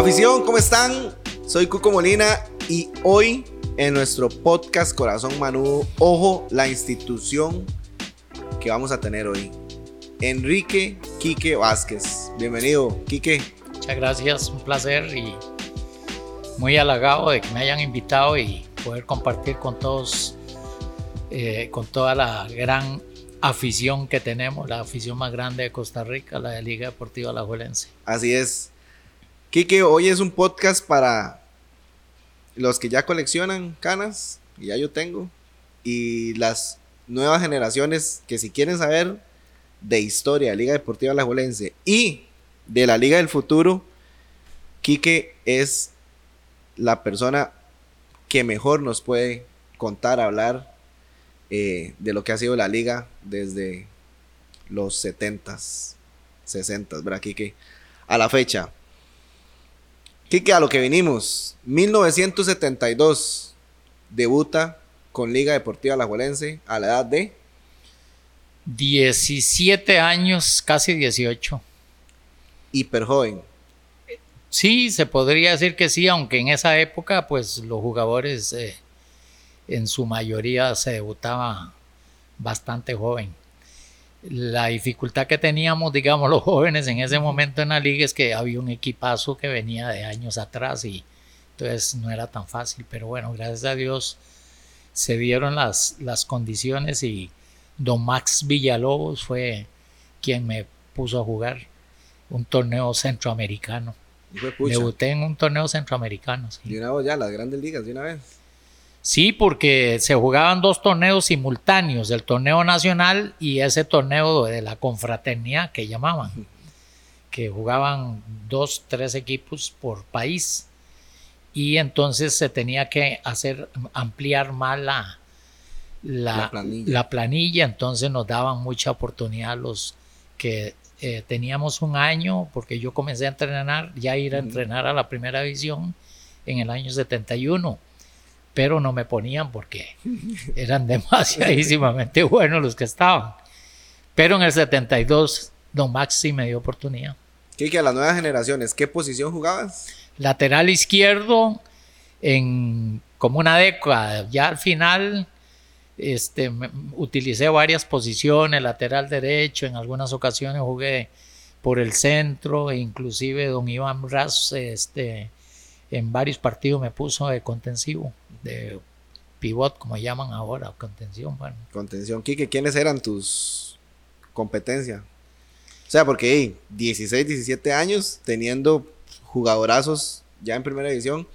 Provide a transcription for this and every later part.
Afición, ¿cómo están? Soy Cuco Molina y hoy en nuestro podcast Corazón Manudo, ojo la institución que vamos a tener hoy. Enrique Quique Vázquez. Bienvenido, Quique. Muchas gracias, un placer y muy halagado de que me hayan invitado y poder compartir con todos, eh, con toda la gran afición que tenemos, la afición más grande de Costa Rica, la de Liga Deportiva Alajuelense. Así es. Quique, hoy es un podcast para los que ya coleccionan canas, y ya yo tengo, y las nuevas generaciones que si quieren saber de historia de Liga Deportiva Alajuelense y de la Liga del Futuro, Quique es la persona que mejor nos puede contar, hablar eh, de lo que ha sido la liga desde los 70s, 60s, ¿verdad, Quique? A la fecha. Quique, a lo que vinimos, 1972 debuta con Liga Deportiva Alajuelense a la edad de 17 años, casi 18. Hiper joven. Sí, se podría decir que sí, aunque en esa época, pues los jugadores eh, en su mayoría se debutaba bastante joven. La dificultad que teníamos, digamos, los jóvenes en ese momento en la liga es que había un equipazo que venía de años atrás y entonces no era tan fácil. Pero bueno, gracias a Dios se dieron las, las condiciones y don Max Villalobos fue quien me puso a jugar un torneo centroamericano. Debuté en un torneo centroamericano. Sí. De una vez ya, las grandes ligas, de una vez. Sí, porque se jugaban dos torneos simultáneos, el torneo nacional y ese torneo de la confraternidad que llamaban, que jugaban dos, tres equipos por país. Y entonces se tenía que hacer, ampliar más la, la, planilla. entonces nos daban mucha oportunidad los que eh, teníamos un año, porque yo comencé a entrenar, ya ir a entrenar a la primera división en el año 71, pero no me ponían porque eran demasiadísimamente buenos los que estaban. Pero en el 72, Don Max sí me dio oportunidad. ¿Qué que a las nuevas generaciones, ¿qué posición jugabas? Lateral izquierdo, en como una década, ya al final este, utilicé varias posiciones, lateral derecho, en algunas ocasiones jugué por el centro, e inclusive don Iván Raz, este, en varios partidos me puso de contensivo, de pivot, como llaman ahora, contención. Bueno. Contención, Kike, ¿quiénes eran tus competencias? O sea, porque 16, 17 años teniendo jugadorazos ya en primera división,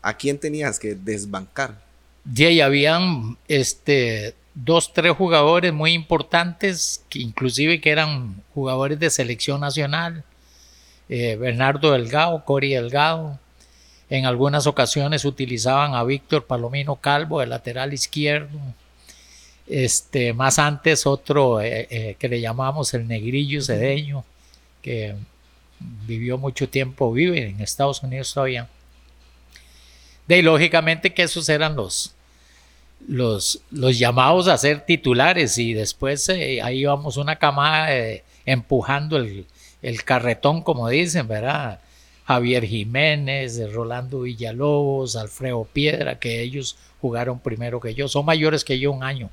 ¿a quién tenías que desbancar? De ahí habían este, dos, tres jugadores muy importantes, que inclusive que eran jugadores de selección nacional. Eh, Bernardo Delgado, Cori Delgado. En algunas ocasiones utilizaban a Víctor Palomino Calvo, el lateral izquierdo. Este, más antes otro eh, eh, que le llamamos el Negrillo Cedeño, que vivió mucho tiempo, vive en Estados Unidos todavía y lógicamente que esos eran los, los, los llamados a ser titulares y después eh, ahí íbamos una camada empujando el, carretón, como dicen, ¿verdad? Javier Jiménez, Rolando Villalobos, Alfredo Piedra, que ellos jugaron primero que yo, son mayores que yo un año.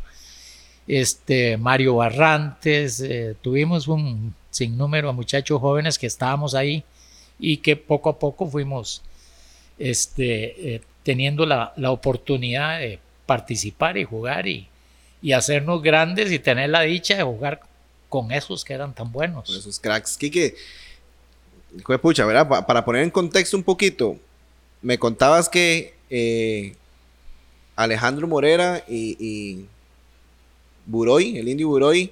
Este, Mario Barrantes, eh, tuvimos un sinnúmero de muchachos jóvenes que estábamos ahí y que poco a poco fuimos este, eh, teniendo la, oportunidad de participar y jugar y, y, hacernos grandes y tener la dicha de jugar con esos que eran tan buenos. esos cracks. Quique, pucha, ¿verdad? para poner en contexto un poquito, me contabas que eh, Alejandro Morera y, y Buroy, el indio Buroy,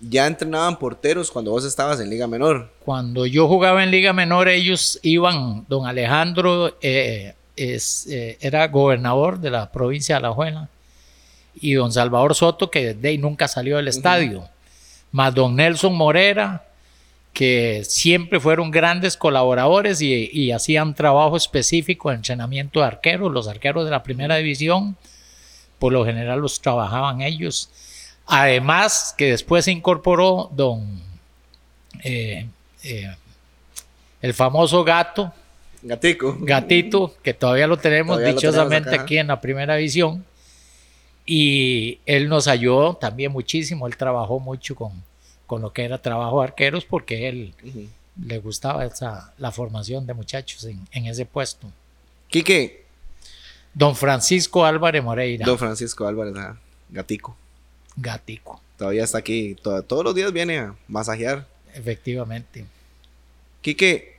ya entrenaban porteros cuando vos estabas en Liga Menor. Cuando yo jugaba en Liga Menor, ellos iban, don Alejandro eh, es, eh, era gobernador de la provincia de Alajuela y don Salvador Soto, que de ahí nunca salió del estadio, más don Nelson Morera, que siempre fueron grandes colaboradores y, y hacían trabajo específico de entrenamiento de arqueros, los arqueros de la primera división, por lo general los trabajaban ellos Además, que después se incorporó don eh, eh, el famoso gato, Gatico. Gatito, que todavía lo tenemos Todavía lo dichosamente tenemos aquí en la primera división. Y él nos ayudó también muchísimo. Él trabajó mucho con, con lo que era trabajo de arqueros porque él le gustaba esa, la formación de muchachos en, en ese puesto. Quique, Don Francisco Álvarez Moreira, don Francisco Álvarez, ajá, Gatico. Gatico, Todavía está aquí. to- todos los días viene a masajear. efectivamente. Quique,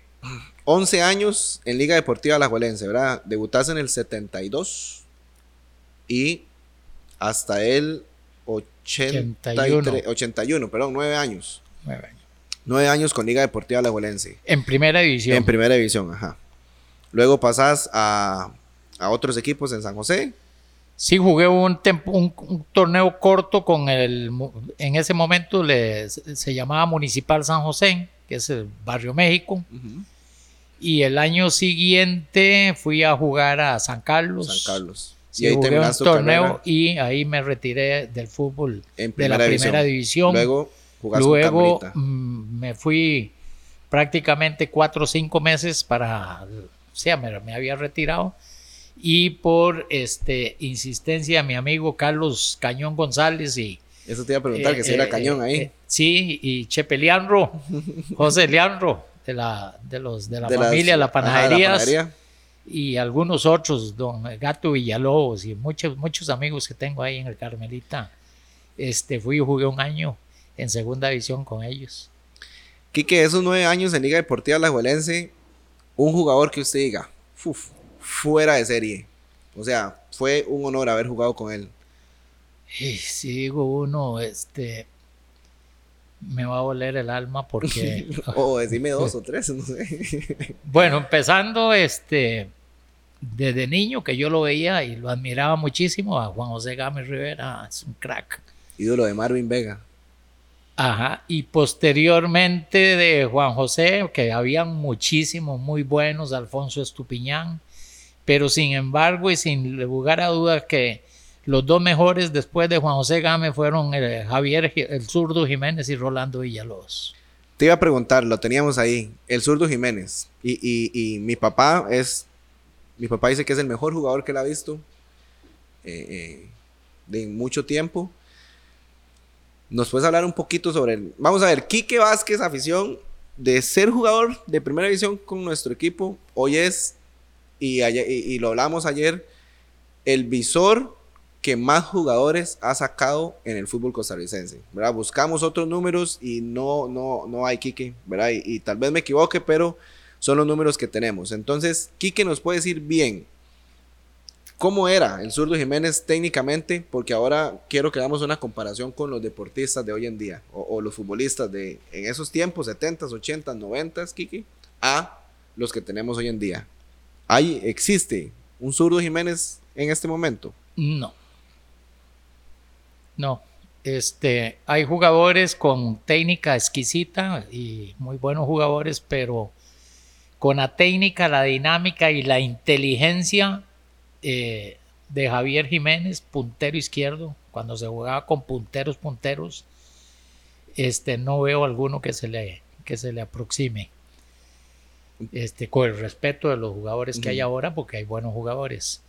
11 años en Liga Deportiva Alajuelense, ¿verdad? Debutaste en el 72 y hasta el 83, 81. 81, perdón, 9 años. Nueve años. 9 años con Liga Deportiva Alajuelense. En primera división. En primera división, ajá. Luego pasas a, a otros equipos en San José. Sí, jugué un, temp- un- un torneo corto con el, en ese momento le, se llamaba Municipal San José, que es el Barrio México, y el año siguiente fui a jugar a San Carlos. San Carlos. Sí, y ahí jugué un torneo carrera y ahí me retiré del fútbol en de la primera división. Luego Luego mm, me fui prácticamente cuatro o cinco meses para, o sea, me, me había retirado y por este insistencia de mi amigo Carlos Cañón González y Eso te iba a preguntar, eh, que si era eh, cañón ahí. eh, sí, y Chepe Leandro, José Leandro de la de los de la De las- familia La ajá, de la panadería. Y algunos otros, don Gato Villalobos y muchos, muchos amigos que tengo ahí en el Carmelita. Este, fui y jugué un año en segunda división con ellos. Quique, esos nueve años en Liga Deportiva Alajuelense, un jugador que usted diga, "Uf, fuera de serie. O sea, fue un honor haber jugado con él. Si digo uno, este, me va a doler el alma porque, O decime dos o tres, no sé. bueno, empezando, este, desde niño que yo lo veía y lo admiraba muchísimo, a Juan José Gámez Rivera, es un crack. Ídolo de Marvin Vega. Ajá, y posteriormente de Juan José, que habían muchísimos muy buenos, Alfonso Estupiñán, pero sin embargo y sin lugar a dudas que los dos mejores después de Juan José Gámez fueron eh, Javier el zurdo Jiménez y Rolando Villalobos. Te iba a preguntar, lo teníamos ahí, el zurdo Jiménez. Y, y- y mi papá es, mi papá dice que es el mejor jugador que él ha visto eh, eh, de mucho tiempo. ¿Nos puedes hablar un poquito sobre el... Vamos a ver, Quique Vázquez, afición de ser jugador de primera división con nuestro equipo, hoy es, y, y, y lo hablamos ayer, el visor que más jugadores ha sacado en el fútbol costarricense, ¿verdad? Buscamos otros números y no, no, no hay Quique, ¿verdad? Y, tal vez me equivoque, pero son los números que tenemos. Entonces, Quique nos puede decir bien cómo era el zurdo Jiménez técnicamente, porque ahora quiero que hagamos una comparación con los deportistas de hoy en día, o, los futbolistas de en esos tiempos, 70s, 80s, 90s, Quique, a los que tenemos hoy en día. ¿Hay, existe un zurdo Jiménez en este momento? No. No. Este, hay jugadores con técnica exquisita y muy buenos jugadores, pero con la técnica, la dinámica y la inteligencia eh, de Javier Jiménez, puntero izquierdo, cuando se jugaba con punteros, punteros, este, no veo alguno que se le, que se le aproxime. Este, con el respeto de los jugadores que hay ahora, porque hay buenos jugadores.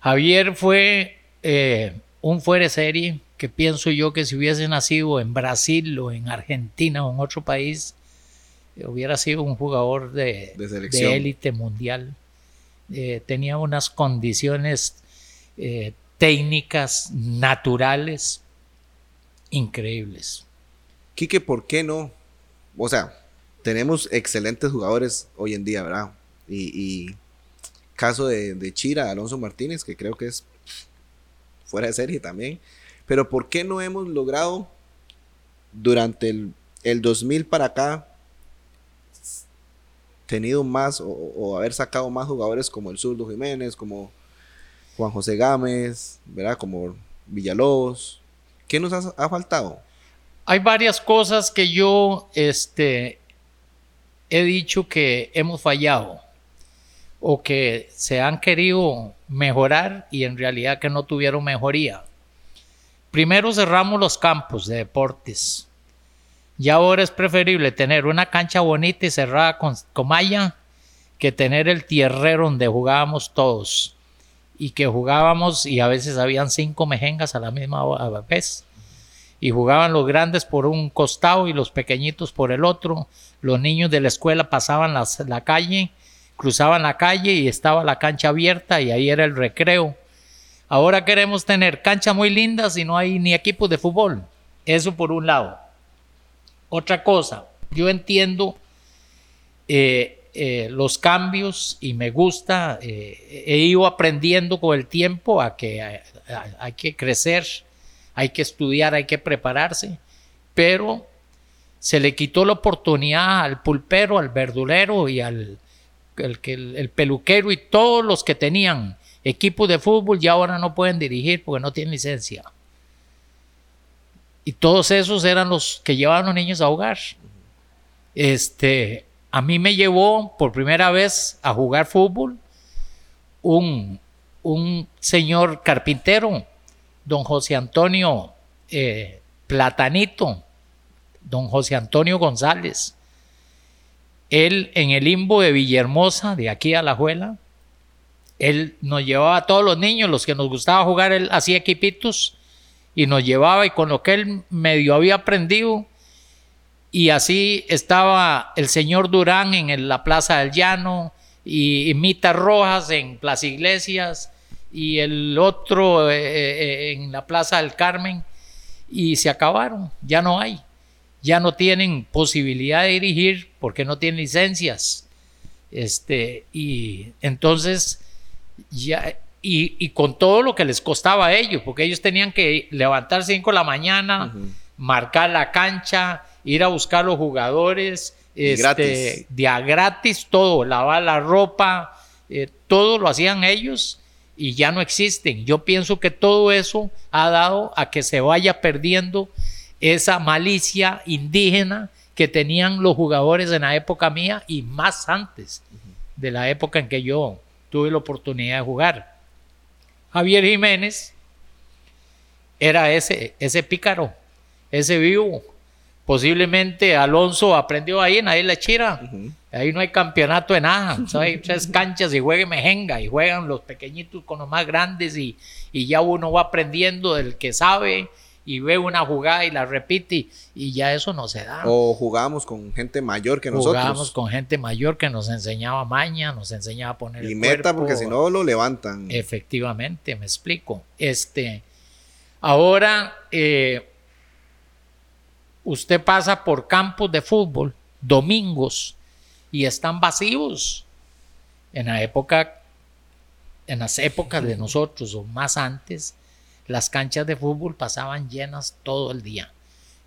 Javier fue eh, un fuera de serie que pienso yo que si hubiese nacido en Brasil o en Argentina o en otro país, eh, hubiera sido un jugador de, élite mundial. Eh, tenía unas condiciones eh, técnicas naturales increíbles. Quique, ¿por qué no? O sea, tenemos excelentes jugadores hoy en día, ¿verdad? Y, y caso de, de Chira, Alonso Martínez, que creo que es fuera de serie también. Pero ¿por qué no hemos logrado durante el, el 2000 para acá tenido más o, haber sacado más jugadores como el Zurdo Jiménez, como Juan José Gámez, ¿verdad? Como Villalobos. ¿Qué nos ha, ha faltado? Hay varias cosas que yo este, he dicho que hemos fallado o que se han querido mejorar y en realidad que no tuvieron mejoría. Primero cerramos los campos de deportes. Y ahora es preferible tener una cancha bonita y cerrada con, con que tener el tierrero donde jugábamos todos y que jugábamos y a veces habían cinco mejengas a la misma vez y jugaban los grandes por un costado y los pequeñitos por el otro. Los niños de la escuela pasaban la calle, cruzaban la calle y estaba la cancha abierta y ahí era el recreo. Ahora queremos tener canchas muy lindas y no hay ni equipos de fútbol. Eso por un lado. Otra cosa, yo entiendo eh, eh, los cambios y me gusta, eh, he ido aprendiendo con el tiempo a que hay que crecer, hay que estudiar, hay que prepararse, pero se le quitó la oportunidad al pulpero, al verdulero y al el peluquero y todos los que tenían equipos de fútbol y ahora no pueden dirigir porque no tienen licencia. Y todos esos eran los que llevaban a los niños a jugar. Este, a mí me llevó por primera vez a jugar fútbol un, un señor carpintero, don José Antonio eh, Platanito, don José Antonio González. Él en el limbo de Villahermosa, de aquí a la Juela, él nos llevaba a todos los niños, los que nos gustaba jugar, él hacía equipitos y nos llevaba y con lo que él medio había aprendido, y así estaba el señor Durán en la Plaza del Llano y, Mitas Rojas en Plaza Iglesias y el otro eh, eh, en la Plaza del Carmen y se acabaron, ya no hay, ya no tienen posibilidad de dirigir porque no tienen licencias. Este, y entonces ya y, con todo lo que les costaba a ellos, porque ellos tenían que levantarse 5 de la mañana, marcar la cancha, ir a buscar los jugadores, este, gratis. día gratis, todo, lavar la ropa, eh, todo lo hacían ellos y ya no existen. Yo pienso que todo eso ha dado a que se vaya perdiendo esa malicia indígena que tenían los jugadores en la época mía y más antes de la época en que yo tuve la oportunidad de jugar. Javier Jiménez era ese, ese pícaro, ese vivo, Posiblemente Alonso aprendió ahí en ahí la chira. Ahí no hay campeonato de nada. Hay tres canchas y juegue mejenga y juegan los pequeñitos con los más grandes y, y, ya uno va aprendiendo del que sabe y ve una jugada y la repite y, ya eso no se da. O jugamos con gente mayor que nosotros. Jugamos con gente mayor que nos enseñaba maña, nos enseñaba a poner y meta porque si no lo levantan. Efectivamente, me explico. Este, ahora eh, Usted pasa por campos de fútbol domingos y están vacíos. En la época, en las épocas de nosotros o más antes, las canchas de fútbol pasaban llenas todo el día.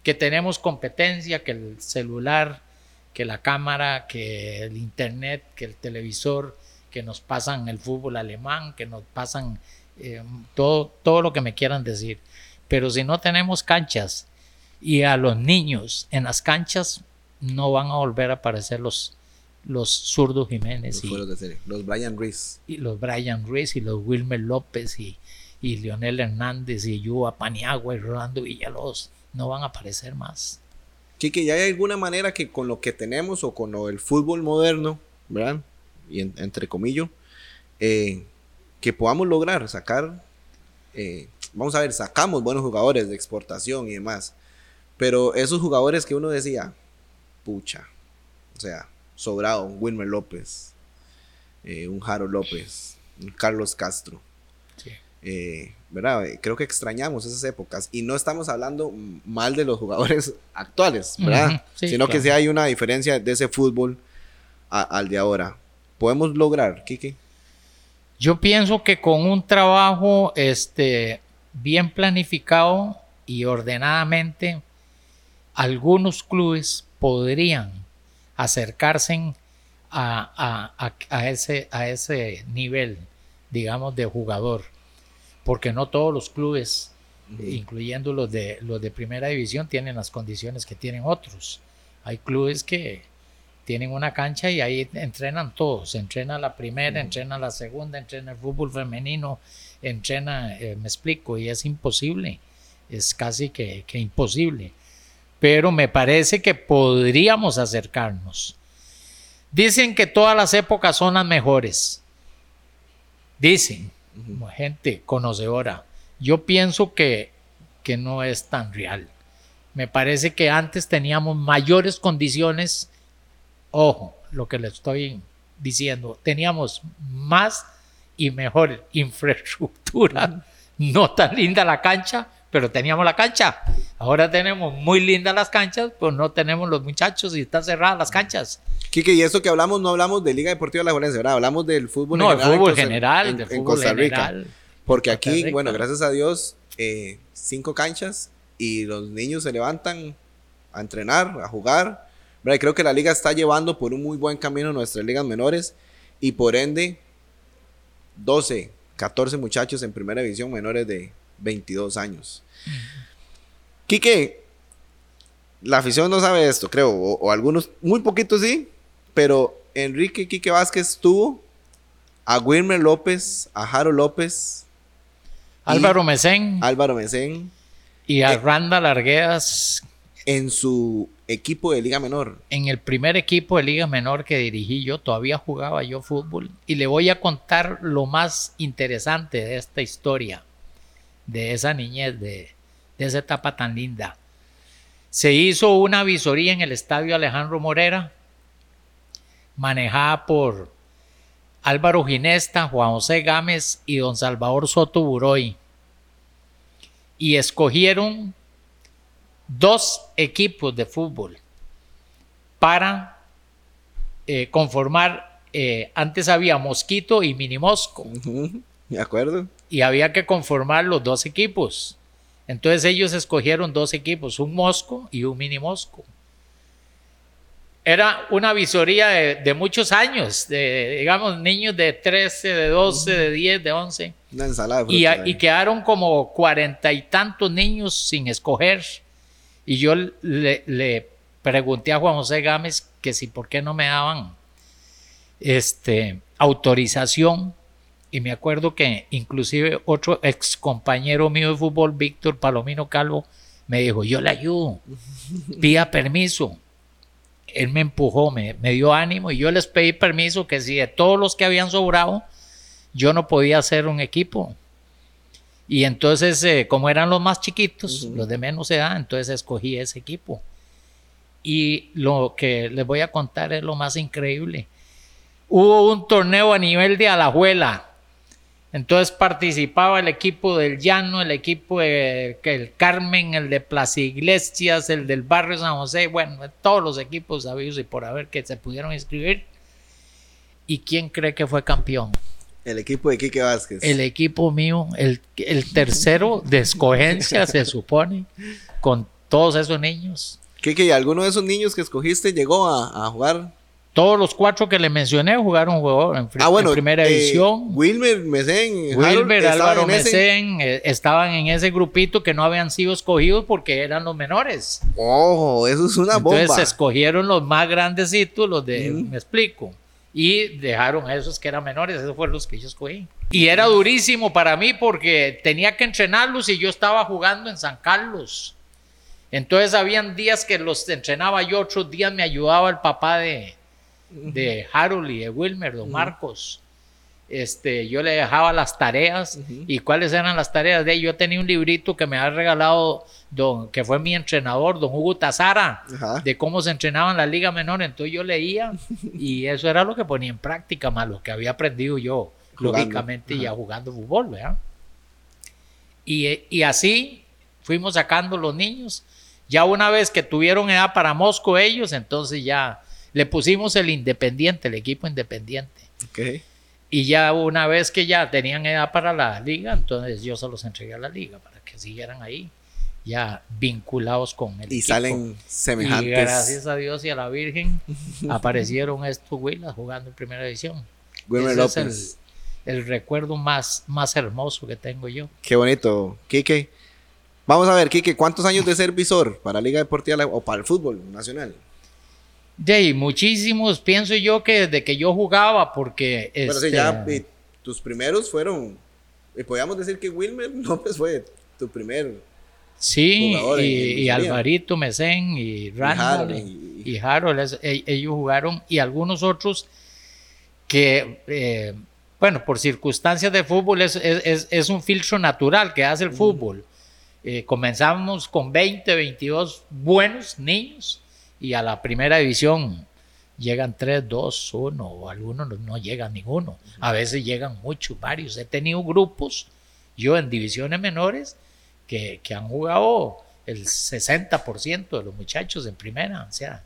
Que tenemos competencia, que el celular, que la cámara, que el internet, que el televisor, que nos pasan el fútbol alemán, que nos pasan eh, todo, todo lo que me quieran decir. Pero si no tenemos canchas y a los niños en las canchas no van a volver a aparecer los, los zurdos Jiménez. Los, y, los Brian Ruiz. Y los Brian Ruiz y los Wilmer López y, y Leonel Hernández y Yuba Paniagua y Rolando Villalobos. No van a aparecer más. Quique, ¿ya hay alguna manera que con lo que tenemos o con el fútbol moderno, ¿verdad? Y entre comillas, eh, que podamos lograr sacar, eh, vamos a ver, sacamos buenos jugadores de exportación y demás pero esos jugadores que uno decía, pucha, o sea, sobrado, un Wilmer López, eh, un Jaro López, un Carlos Castro. Eh, ¿Verdad? Creo que extrañamos esas épocas y no estamos hablando mal de los jugadores actuales, ¿verdad? Sino que sí hay una diferencia de ese fútbol al de ahora. ¿Podemos lograr, Kiki? Yo pienso que con un trabajo este, bien planificado y ordenadamente algunos clubes podrían acercarse a, ese, a ese nivel, digamos, de jugador, porque no todos los clubes, incluyendo los de, los de primera división, tienen las condiciones que tienen otros. Hay clubes que tienen una cancha y ahí entrenan todos, entrena la primera, entrena la segunda, entrena el fútbol femenino, entrena, eh, me explico, y es imposible, es casi que imposible pero me parece que podríamos acercarnos. Dicen que todas las épocas son las mejores. Dicen, como gente conocedora. Yo pienso que, que no es tan real. Me parece que antes teníamos mayores condiciones. Ojo, lo que le estoy diciendo, teníamos más y mejor infraestructura. No tan linda la cancha, pero teníamos la cancha. Ahora tenemos muy lindas las canchas, pues no tenemos los muchachos y están cerradas las canchas. Quique, y eso que hablamos, no hablamos de Liga Deportiva La Juelense, ¿verdad? Hablamos del fútbol no, general. el fútbol en general, en- del en fútbol Costa Rica. general. Porque Costa aquí, Rica. bueno, gracias a Dios, eh, cinco canchas y los niños se levantan a entrenar, a jugar. ¿verdad? Y creo que la liga está llevando por un muy buen camino nuestras ligas menores y por ende 12, 14 muchachos en primera división menores de 22 años. Quique, la afición no sabe esto, creo, o, o algunos, muy poquitos sí, pero Enrique Quique Vázquez tuvo a Wilmer López, a Jaro López, Álvaro Mesén Álvaro Mesén y a eh, Randa Larguedas en su equipo de Liga Menor. en el primer equipo de Liga Menor que dirigí yo, todavía jugaba yo fútbol. Y le voy a contar lo más interesante de esta historia, de esa niñez, de, de esa etapa tan linda. Se hizo una visoría en el estadio Alejandro Morera, manejada por Álvaro Ginesta, Juan José Gámez y don Salvador Soto Buroy. Y escogieron dos equipos de fútbol para eh, conformar. eh, antes había Mosquito y Mini Mosco Ujú, ¿De acuerdo? Y había que conformar los dos equipos. Entonces ellos escogieron dos equipos, un Mosco y un Mini Mosco. Era una visoría de, de muchos años, de, digamos, niños de 13, de 12, de 10, de 11. Una ensalada de Y, fruta, a- y eh. quedaron como cuarenta y tantos niños sin escoger. Y yo le, le pregunté a Juan José Gámez que si por qué no me daban este, autorización. Y me acuerdo que inclusive otro ex compañero mío de fútbol, Víctor Palomino Calvo, me dijo, yo le ayudo, pida permiso. Él me empujó, me, me dio ánimo y yo les pedí permiso que si de todos los que habían sobrado, yo no podía hacer un equipo. Y entonces, eh, como eran los más chiquitos, los de menos edad, entonces escogí ese equipo. Y lo que les voy a contar es lo más increíble. Hubo un torneo a nivel de Alajuela. Entonces participaba el equipo del Llano, el equipo de que el Carmen, el de Plaza Iglesias, el del Barrio San José, bueno, todos los equipos sabidos y por haber que se pudieron inscribir. ¿Y quién cree que fue campeón? El equipo de Quique Vázquez. El equipo mío, el, el tercero de escogencia, se supone, con todos esos niños. Quique, ¿y alguno de esos niños que escogiste llegó a, a jugar? Todos los cuatro que le mencioné jugaron jugador en, Ah, bueno. en primera eh, división. Wilmer, Mesén, estaban Álvaro ese- Mesén eh, estaban en ese grupito que no habían sido escogidos porque eran los menores. Ojo, eso es una Entonces bomba. se escogieron los más grandecitos, los de, me explico, y dejaron a esos que eran menores, esos fueron los que yo escogí. Y era durísimo para mí porque tenía que entrenarlos y yo estaba jugando en San Carlos. Entonces habían días que los entrenaba yo, otros días me ayudaba el papá de, de Harold y de Wilmer, don Marcos. Este, yo le dejaba las tareas y cuáles eran las tareas de él. Yo tenía un librito que me había regalado don, que fue mi entrenador, don Hugo Tazara, Ajá. de cómo se entrenaba en la liga menor. Entonces yo leía y eso era lo que ponía en práctica, más lo que había aprendido yo, Jugando. lógicamente, ya jugando fútbol, ¿verdad? Y, y así fuimos sacando los niños. Ya una vez que tuvieron edad para Mosco ellos, entonces ya le pusimos el independiente, el equipo independiente. Ok. Y ya una vez que ya tenían edad para la liga, entonces yo se los entregué a la liga para que siguieran ahí, ya vinculados con el Y equipo. salen Y semejantes. gracias a Dios y a la Virgen aparecieron estos Huilas jugando en primera división. Wilmer Ese es López. el, el recuerdo más, más hermoso que tengo yo. Qué bonito. Quique. Vamos a ver, Quique, ¿cuántos años de ser visor para Liga Deportiva o para el fútbol nacional? De ahí, muchísimos, pienso yo que desde que yo jugaba, porque... Sí, este, ya y tus primeros fueron. Y podríamos decir que Wilmer López fue tu primer Sí, jugadores en y. Alvarito Mesén y Randall Harold, y, y- y Harold, es- e- ellos jugaron y algunos otros que, eh, bueno, por circunstancias de fútbol es, es- es- es un filtro natural que hace el fútbol. Eh, comenzamos con 20, 22 buenos niños y a la primera división llegan 3, 2, 1 o algunos no, no llegan ninguno. A veces llegan muchos, varios. He tenido grupos, yo en divisiones menores, que, que han jugado el 60% de los muchachos en primera. O sea,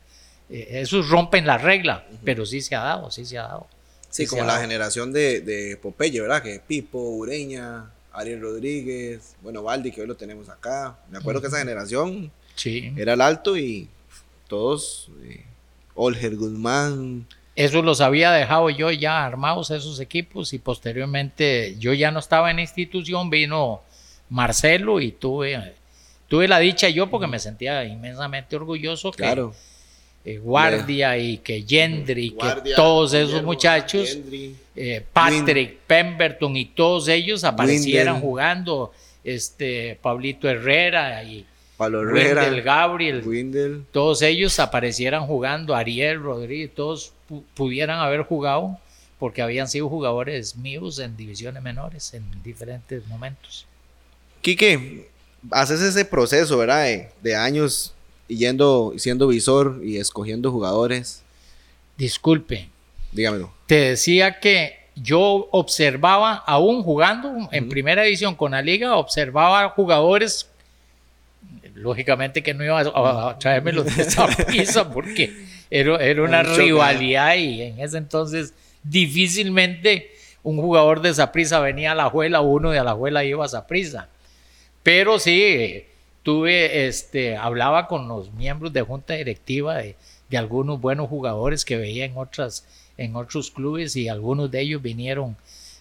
eh, esos rompen la regla, pero sí se ha dado, sí se ha dado. Sí, Sí, como la generación de, de Popeye, ¿verdad? Que Pipo, Ureña, Ariel Rodríguez, bueno, Valdi, que hoy lo tenemos acá. Me acuerdo que esa generación Sí. era el alto y todos, eh, Olger Guzmán, Eso los había dejado yo ya armados esos equipos y posteriormente yo ya no estaba en la institución, vino Marcelo y tuve, tuve la dicha yo porque me sentía inmensamente orgulloso que claro. eh, Guardia y que Gendry, Guardia, que todos esos Guillermo, muchachos, eh, Patrick, Pemberton y todos ellos aparecieran jugando, este Pablito Herrera y Pablo Herrera, Wendell Gabriel, Windel. todos ellos aparecieran jugando, Ariel, Rodríguez, todos pu- pudieran haber jugado porque habían sido jugadores míos en divisiones menores en diferentes momentos. Quique, haces ese proceso, ¿verdad? De, de años yendo, siendo visor y escogiendo jugadores. Disculpe, Dígamelo. te decía que yo observaba, aún jugando en primera división con la liga, observaba jugadores, lógicamente que no iba a, traerme los de esa pizza porque era, era una rivalidad y en ese entonces difícilmente un jugador de Saprissa venía a la juela, uno de a la juela iba a Saprissa. Pero sí, tuve, este, hablaba con los miembros de junta directiva de, de algunos buenos jugadores que veía en otras, en otros clubes y algunos de ellos vinieron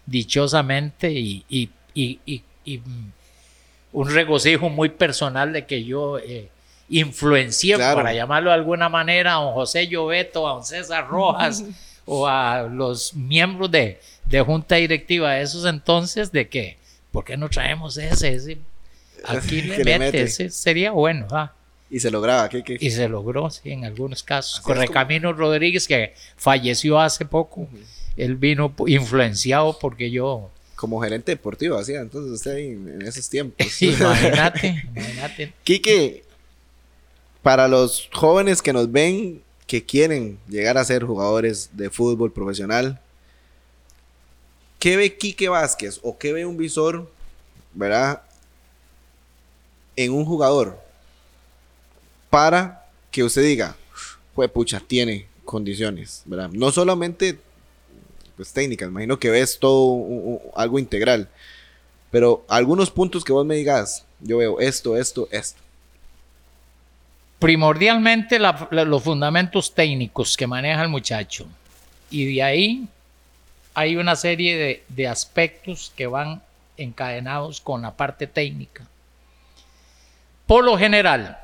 dichosamente y, y- y- y- y, un regocijo muy personal de que yo eh, influencié, Claro. para llamarlo de alguna manera, a don José Lloveto, a don César Rojas o a los miembros de, de junta directiva de esos entonces de que, ¿por qué no traemos ese? ese aquí le Que le mete, mete. ese sería bueno. ah. Y se lograba. ¿qué, qué? Y se logró, sí, en algunos casos. Correcamino Rodríguez, que falleció hace poco, él vino influenciado porque yo, Como gerente deportivo, hacía entonces usted ahí en, esos tiempos. imagínate, imagínate. Quique, para los jóvenes que nos ven, que quieren llegar a ser jugadores de fútbol profesional, ¿qué ve Quique Vázquez o qué ve un visor, verdad, en un jugador para que usted diga, fue pucha, tiene condiciones, ¿verdad? No solamente pues técnicas, imagino que ves todo algo integral, pero algunos puntos que vos me digas, yo veo esto, esto, esto. Primordialmente los fundamentos técnicos que maneja el muchacho. Y de ahí hay una serie de, de aspectos que van encadenados con la parte técnica. Por lo general,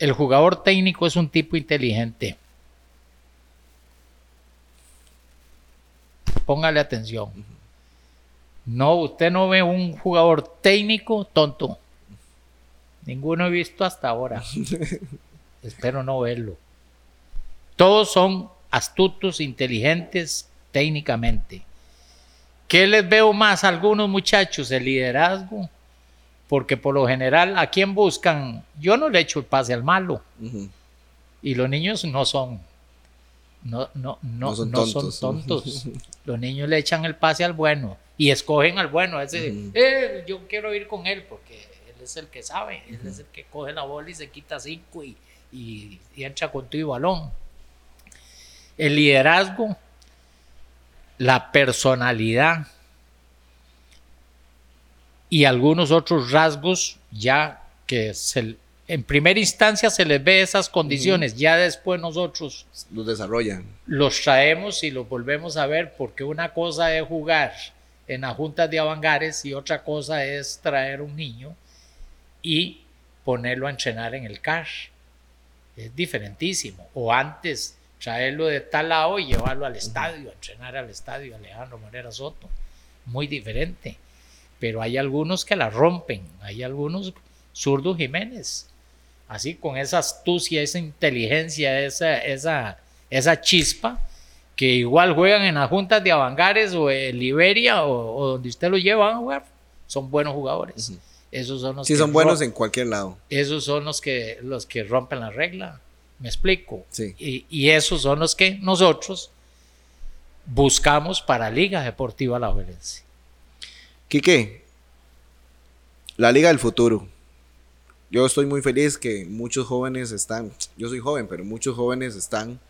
el jugador técnico es un tipo inteligente. Póngale atención. No, usted no ve un jugador técnico tonto. Ninguno he visto hasta ahora. Espero no verlo. Todos son astutos, inteligentes técnicamente. ¿Qué les veo más a algunos muchachos? El liderazgo. Porque por lo general, ¿a quién buscan? Yo no le echo el pase al malo. Y los niños no son. No, no, no, No son no son tontos. Los niños le echan el pase al bueno y escogen al bueno. Ese, Ujú. "Eh, yo quiero ir con él porque él es el que sabe, él es el que coge la bola y se quita cinco y, y, y entra con tu balón. El liderazgo, la personalidad y algunos otros rasgos ya que se, en primera instancia se les ve esas condiciones, ya después nosotros Los desarrollan. los traemos y los volvemos a ver porque una cosa es jugar en las juntas de avangares y otra cosa es traer un niño y ponerlo a entrenar en el CAR. Es diferentísimo. O antes traerlo de tal lado y llevarlo al estadio, a entrenar al estadio Alejandro Morera Soto. Muy diferente. Pero hay algunos que la rompen, hay algunos Zurdo Jiménez. Así, con esa astucia, esa inteligencia, esa, esa, esa chispa, que igual juegan en las juntas de Avangares o en Liberia o, donde usted lo lleva a jugar, son buenos jugadores. Esos son los sí, son buenos en cualquier lado. Esos son los que, los que rompen la regla. ¿Me explico? Sí. Y, y esos son los que nosotros buscamos para Liga Deportiva La Valencia. Quique, la Liga del Futuro. Yo estoy muy feliz que muchos jóvenes están, yo soy joven, pero muchos jóvenes están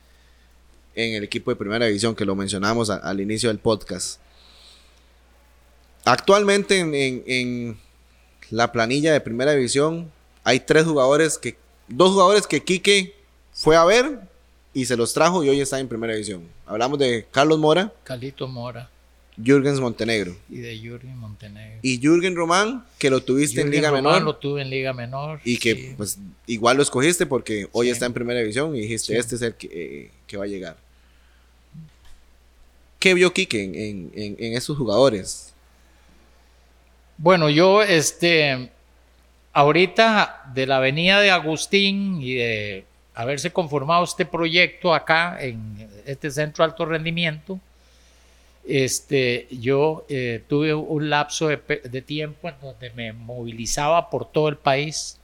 en el equipo de primera división, que lo mencionamos al inicio del podcast. Actualmente en, la planilla de primera división hay tres jugadores que, dos jugadores que Quique fue a ver y se los trajo y hoy está en primera división. Hablamos de Carlos Mora. Calito Mora. Jürgens Montenegro. Y de Jürgen Montenegro. Y Jürgen Román, que lo tuviste en Liga Román Menor. lo tuve en Liga Menor. Y que pues igual lo escogiste porque hoy está en primera división y dijiste, este es el que, eh, va a llegar. ¿Qué vio Kike en, en, esos jugadores? Bueno, yo, este, ahorita de la avenida de Agustín y de haberse conformado este proyecto acá en este centro de alto rendimiento, este, yo eh, tuve un lapso de, tiempo en donde me movilizaba por todo el país,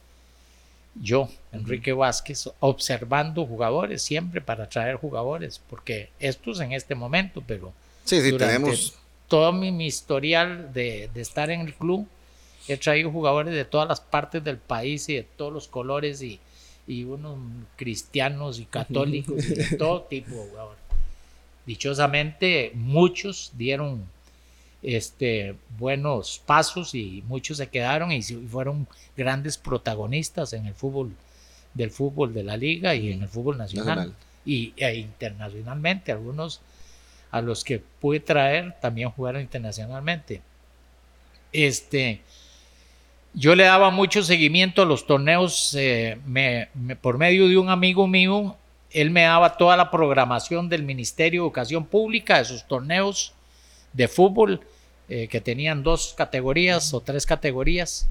yo, Enrique Vázquez, observando jugadores, siempre para traer jugadores, porque estos en este momento, pero sí, sí, tenemos... todo mi, historial de, estar en el club, he traído jugadores de todas las partes del país y de todos los colores y, y unos cristianos y católicos y de todo tipo de jugadores. Dichosamente, muchos dieron este, buenos pasos y muchos se quedaron y fueron grandes protagonistas en el fútbol del fútbol de la liga y en el fútbol nacional, y e internacionalmente. Algunos a los que pude traer también jugaron internacionalmente. Este yo le daba mucho seguimiento a los torneos eh, por medio de un amigo mío él me daba toda la programación del Ministerio de Educación Pública, de sus torneos de fútbol, eh, que tenían dos categorías o tres categorías.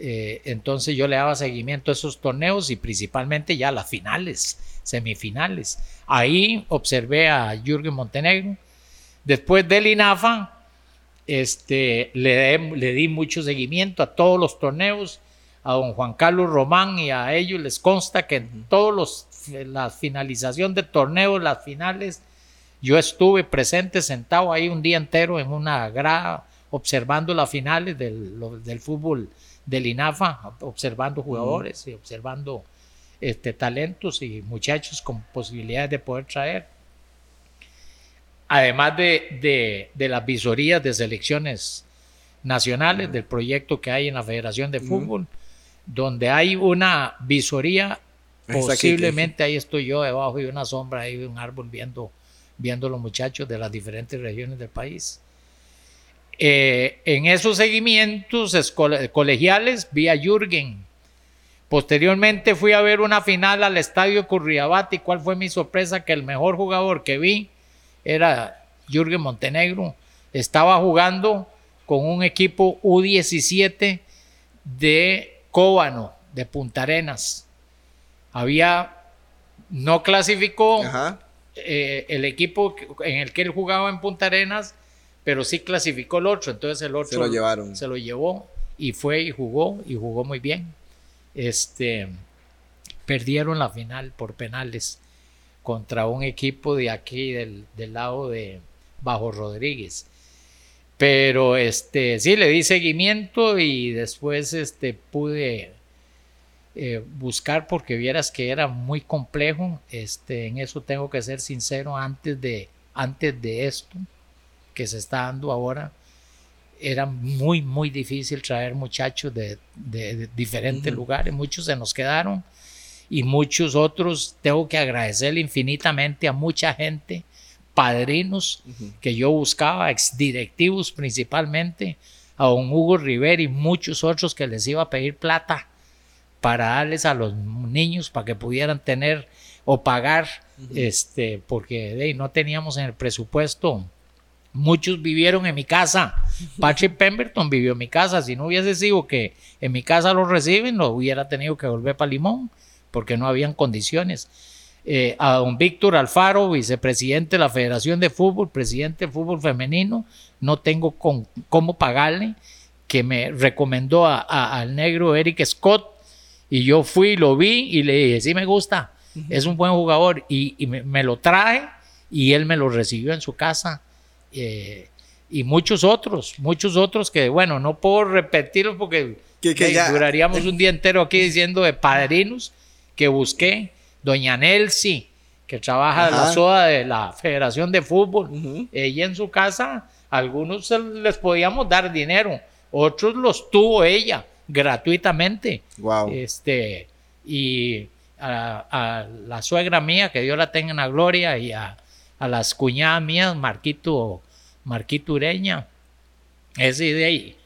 Eh, entonces yo le daba seguimiento a esos torneos y principalmente ya las finales, semifinales. Ahí observé a Jürgen Montenegro. Después del INAFA, este, le, le di mucho seguimiento a todos los torneos a don Juan Carlos Román y a ellos les consta que en todos los la finalización de torneos, las finales, yo estuve presente sentado ahí un día entero en una grada observando las finales del, fútbol del INAFA, observando jugadores y observando este, talentos y muchachos con posibilidades de poder traer. Además de, las visorías de selecciones nacionales, del proyecto que hay en la Federación de Fútbol, donde hay una visoría, posiblemente ahí estoy yo debajo de una sombra, ahí de un árbol viendo, viendo los muchachos de las diferentes regiones del país. Eh, en esos seguimientos colegiales vi a Jürgen. Posteriormente fui a ver una final al estadio Curriabati. ¿Cuál fue mi sorpresa? Que el mejor jugador que vi era Jürgen Montenegro. Estaba jugando con un equipo U17 de Cóbano de Punta Arenas. Había, no clasificó eh, el equipo en el que él jugaba en Punta Arenas, pero sí clasificó el otro. Entonces el otro se lo llevaron. Se lo llevó y fue y jugó y jugó muy bien. Este, perdieron la final por penales contra un equipo de aquí del, del lado de Bajo Rodríguez. Pero este, sí, le di seguimiento y después este, pude eh, buscar porque vieras que era muy complejo. Este, en eso tengo que ser sincero, antes de, antes de esto que se está dando ahora, era muy, muy difícil traer muchachos de, diferentes lugares. Muchos se nos quedaron y muchos otros. Tengo que agradecerle infinitamente a mucha gente padrinos que yo buscaba, exdirectivos principalmente, a don Hugo Rivera y muchos otros que les iba a pedir plata para darles a los niños para que pudieran tener o pagar, este, porque no teníamos en el presupuesto. Muchos vivieron en mi casa Patrick Pemberton vivió en mi casa. Si no hubiese sido que en mi casa lo reciben, lo hubiera tenido que volver para Limón, porque no habían condiciones. Eh, a don Víctor Alfaro, vicepresidente de la Federación de Fútbol, presidente de fútbol femenino, no tengo con, cómo pagarle, que me recomendó a, al negro Eric Scott, y yo fui, lo vi y le dije, sí me gusta, es un buen jugador, y, me, lo traje, y él me lo recibió en su casa. Eh, y muchos otros, muchos otros que, bueno, no puedo repetirlos porque duraríamos un día entero aquí diciendo de padrinos que busqué doña Nelsi, que trabaja en la SOA de la Federación de Fútbol, ella en su casa, algunos les podíamos dar dinero, otros los tuvo ella gratuitamente. Wow. Este, y a, la suegra mía, que Dios la tenga en la gloria, y a, las cuñadas mías, Marquito, Marquito Ureña, ese de ahí.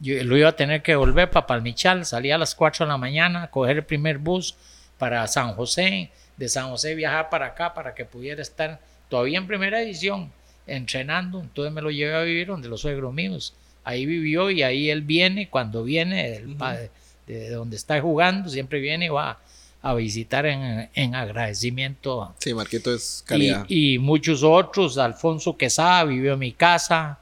Yo lo iba a tener que volver para Palmichal, salía a las 4 de la mañana, coger el primer bus para San José, de San José viajar para acá para que pudiera estar todavía en primera edición entrenando, entonces me lo llevé a vivir donde los suegros míos. Ahí vivió y ahí él viene, cuando viene de donde está jugando, siempre viene y va a visitar en, agradecimiento. Sí, Marquito es calidad. Y, muchos otros, Alfonso Quesada vivió en mi casa.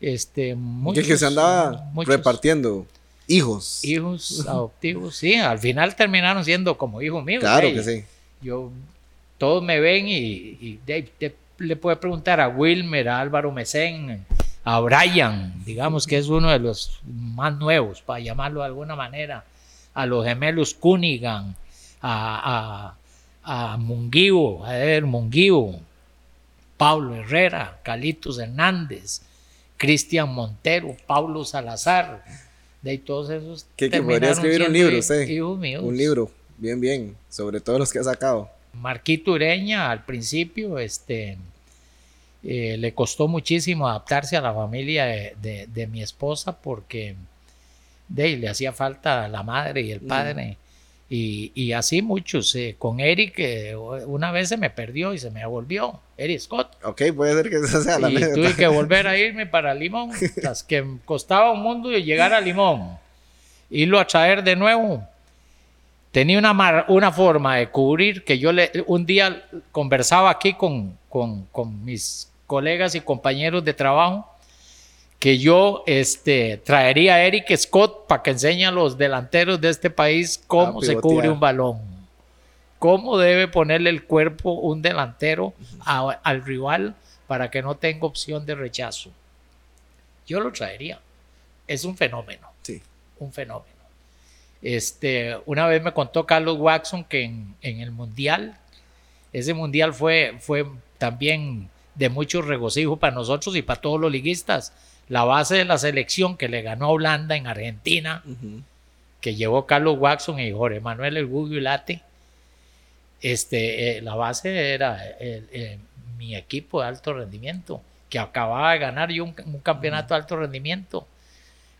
Este, muchos, que se andaba repartiendo. Hijos. Hijos adoptivos, sí, al final terminaron siendo como hijos míos. Claro que sí. Yo, todos me ven y, le puede preguntar a Wilmer, a Álvaro Mesén, a Brian, digamos que es uno de los más nuevos, para llamarlo de alguna manera, a los gemelos Cunningham, a, a, a Munguío, a Eder Munguío, Pablo Herrera, Calitos Hernández, Cristian Montero, Pablo Salazar, de todos esos. Que, podría escribir un libro, sí. Un libro, bien, bien, sobre todos los que ha sacado. Marquito Ureña, al principio, este, eh, le costó muchísimo adaptarse a la familia de, mi esposa porque de, le hacía falta la madre y el mm. padre. Y, así muchos. Eh, con Eric, eh, una vez se me perdió y se me volvió. Eric Scott. Ok, puede ser que esa sea la Y tuve que volver a irme para Limón. las que costaba un mundo llegar a Limón. Irlo a traer de nuevo. Tenía una, una forma de cubrir que yo le, un día conversaba aquí con, con, con mis colegas y compañeros de trabajo que yo este, traería a Eric Scott para que enseñe a los delanteros de este país cómo se cubre un balón, cómo debe ponerle el cuerpo un delantero al rival para que no tenga opción de rechazo. Yo lo traería. Es un fenómeno. Sí. Un fenómeno. Este, una vez me contó Carlos Watson que en, en el Mundial, ese Mundial fue, fue también de mucho regocijo para nosotros y para todos los liguistas. La base de la selección que le ganó a Holanda en Argentina, que llevó Carlos Watson y Jorge Manuel El Late, este, eh, la base era eh, mi equipo de alto rendimiento, que acababa de ganar yo un, campeonato de alto rendimiento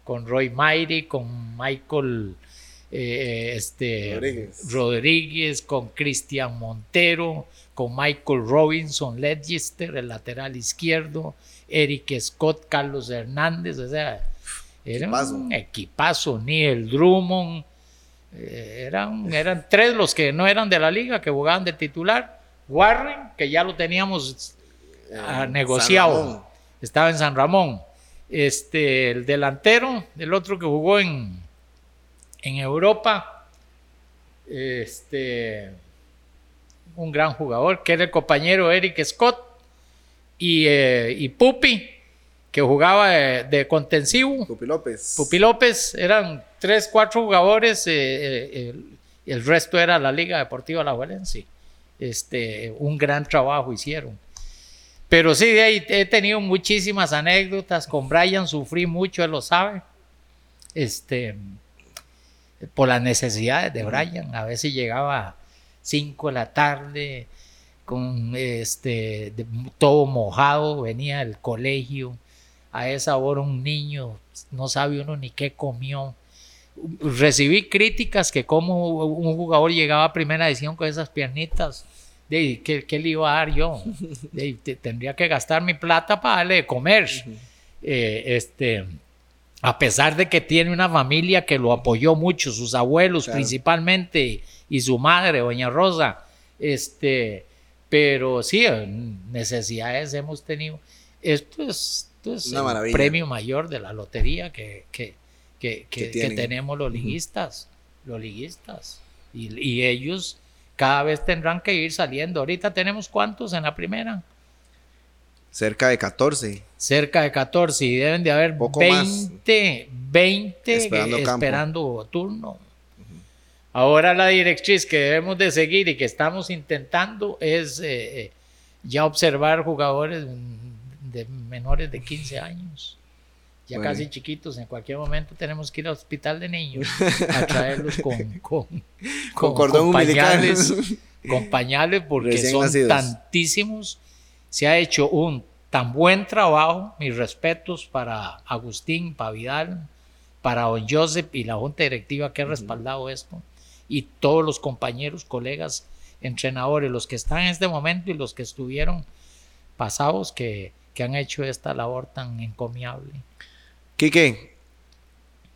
con Roy Mairi, con Michael eh, este, Rodríguez. Rodríguez. con Cristian Montero, con Michael Robinson Legister, el lateral izquierdo, Eric Scott, Carlos Hernández, o sea, era un equipazo, ni el Drummond, eh, eran, eran tres los que no eran de la liga, que jugaban de titular, Warren, que ya lo teníamos ah, negociado, estaba en San Ramón, este, el delantero, el otro que jugó en, en Europa, este, un gran jugador, que era el compañero Eric Scott, y, eh, y Pupi, que jugaba de, contensivo. Pupi López. Pupi López, eran tres, cuatro jugadores, eh, eh, el, resto era la Liga Deportiva La Valencia. Este, un gran trabajo hicieron. Pero sí, he tenido muchísimas anécdotas. Con Brian sufrí mucho, él lo sabe. Este, por las necesidades de Brian. A veces llegaba 5 de la tarde, con este todo mojado, venía del colegio, a esa hora un niño, no sabe uno ni qué comió. Recibí críticas que como un jugador llegaba a primera edición con esas piernitas, de ¿qué, le iba a dar yo? tendría que gastar mi plata para darle de comer. eh, este, a pesar de que tiene una familia que lo apoyó mucho, sus abuelos principalmente y su madre, doña Rosa, este, pero sí, necesidades hemos tenido. Esto es, el premio mayor de la lotería que, que, que, tenemos los liguistas, los liguistas. Y, y, ellos cada vez tendrán que ir saliendo. Ahorita tenemos cuántos en la primera. Cerca de 14. Cerca de 14 y deben de haber 20, 20 esperando, turno. Ahora la directriz que debemos de seguir y que estamos intentando es eh, eh, ya observar jugadores de menores de 15 años. Ya casi chiquitos, en cualquier momento tenemos que ir al hospital de niños a traerlos con, con, con, cordón pañales, con pañales porque son tantísimos se ha hecho un tan buen trabajo, mis respetos para Agustín, para Vidal, para Don Joseph y la junta directiva que ha respaldado esto, y todos los compañeros, colegas, entrenadores, los que están en este momento y los que estuvieron pasados, que, han hecho esta labor tan encomiable. Quique,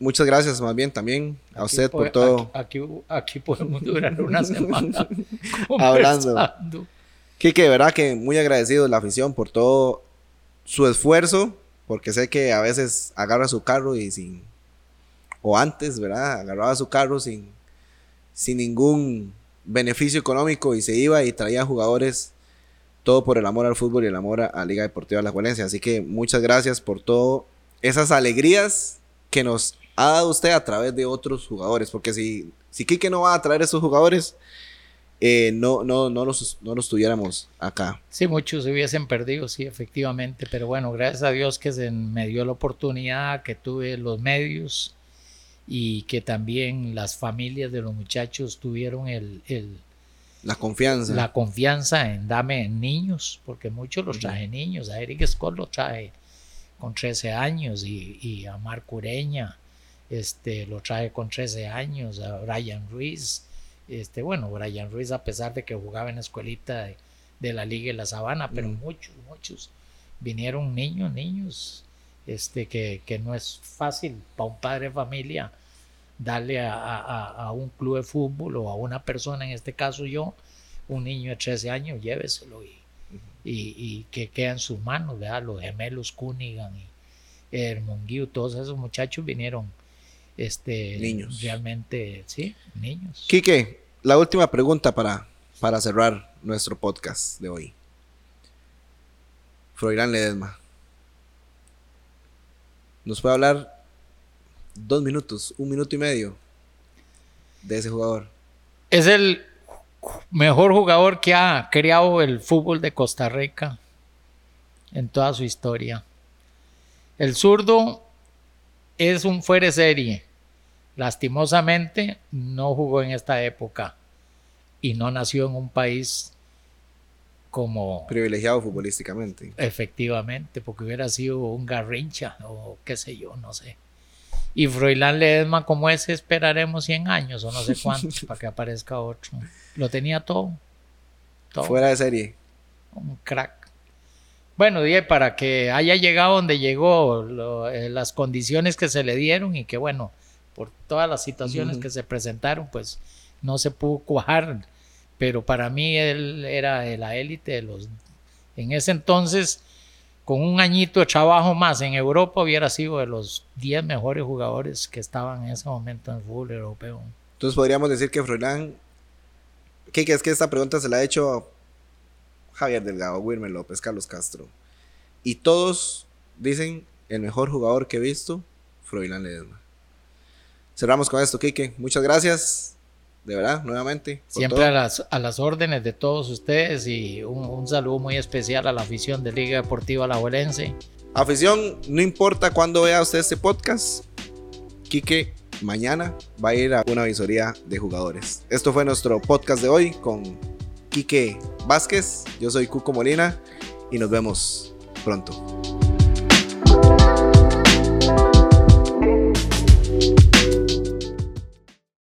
muchas gracias más bien también a usted por todo. Aquí, aquí, podemos durar una semana hablando. Quique, de verdad que muy agradecido de la afición por todo su esfuerzo, porque sé que a veces agarra su carro y sin, o antes, ¿verdad? Agarraba su carro sin, sin ningún beneficio económico y se iba y traía jugadores, todo por el amor al fútbol y el amor a, la Liga Deportiva La Juelense. Así que muchas gracias por todas esas alegrías que nos ha dado usted a través de otros jugadores, porque si, si Quique no va a traer esos jugadores, eh, no, no, no, los, no los tuviéramos acá. Sí, muchos se hubiesen perdido, sí, efectivamente, pero bueno, gracias a Dios que se me dio la oportunidad, que tuve los medios y que también las familias de los muchachos tuvieron el, el la confianza. La confianza en dame niños, porque muchos los traje niños. A Eric Scott lo traje con 13 años y, y a Marco Ureña este, lo traje con 13 años, a Brian Ruiz este, bueno, Brian Ruiz, a pesar de que jugaba en la escuelita de, la Liga de la Sabana, pero mm. muchos, muchos vinieron niños, niños, este, que, que no es fácil para un padre de familia darle a, un club de fútbol o a una persona, en este caso yo, un niño de 13 años, lléveselo y, y, que queda en sus manos, ¿verdad? Los gemelos Cunningham y Hermonguío, todos esos muchachos vinieron este, niños. Realmente, sí, niños. Quique, la última pregunta para, para cerrar nuestro podcast de hoy. Froilán Ledesma. ¿Nos puede hablar dos minutos, un minuto y medio de ese jugador? Es el mejor jugador que ha creado el fútbol de Costa Rica en toda su historia. El zurdo es un fuere serie. Lastimosamente no jugó en esta época y no nació en un país como... Privilegiado futbolísticamente. Efectivamente, porque hubiera sido un garrincha o qué sé yo, no sé. Y Froilán Ledesma como ese esperaremos 100 años o no sé cuántos para que aparezca otro. Lo tenía todo. Fuera de serie. Un crack. Bueno, dije para que haya llegado donde llegó, eh, las condiciones que se le dieron y que bueno, por todas las situaciones que se presentaron, pues no se pudo cuajar. Pero para mí él era de la élite de los... En ese entonces, con un añito de trabajo más en Europa, hubiera sido de los 10 mejores jugadores que estaban en ese momento en el fútbol europeo. Entonces podríamos decir que Froilán... ¿Qué es que esta pregunta se la ha hecho Javier Delgado, Wilmer López, Carlos Castro. Y todos dicen el mejor jugador que he visto, Froilán Ledesma cerramos con esto, Kike. Muchas gracias, de verdad, nuevamente. Siempre a las, a las, órdenes de todos ustedes y un, saludo muy especial a la afición de Liga Deportiva La Alajuelense. Afición, no importa cuándo vea usted este podcast, Quique mañana va a ir a una visoría de jugadores. Esto fue nuestro podcast de hoy con Quique Vázquez. Yo soy Cuco Molina y nos vemos pronto.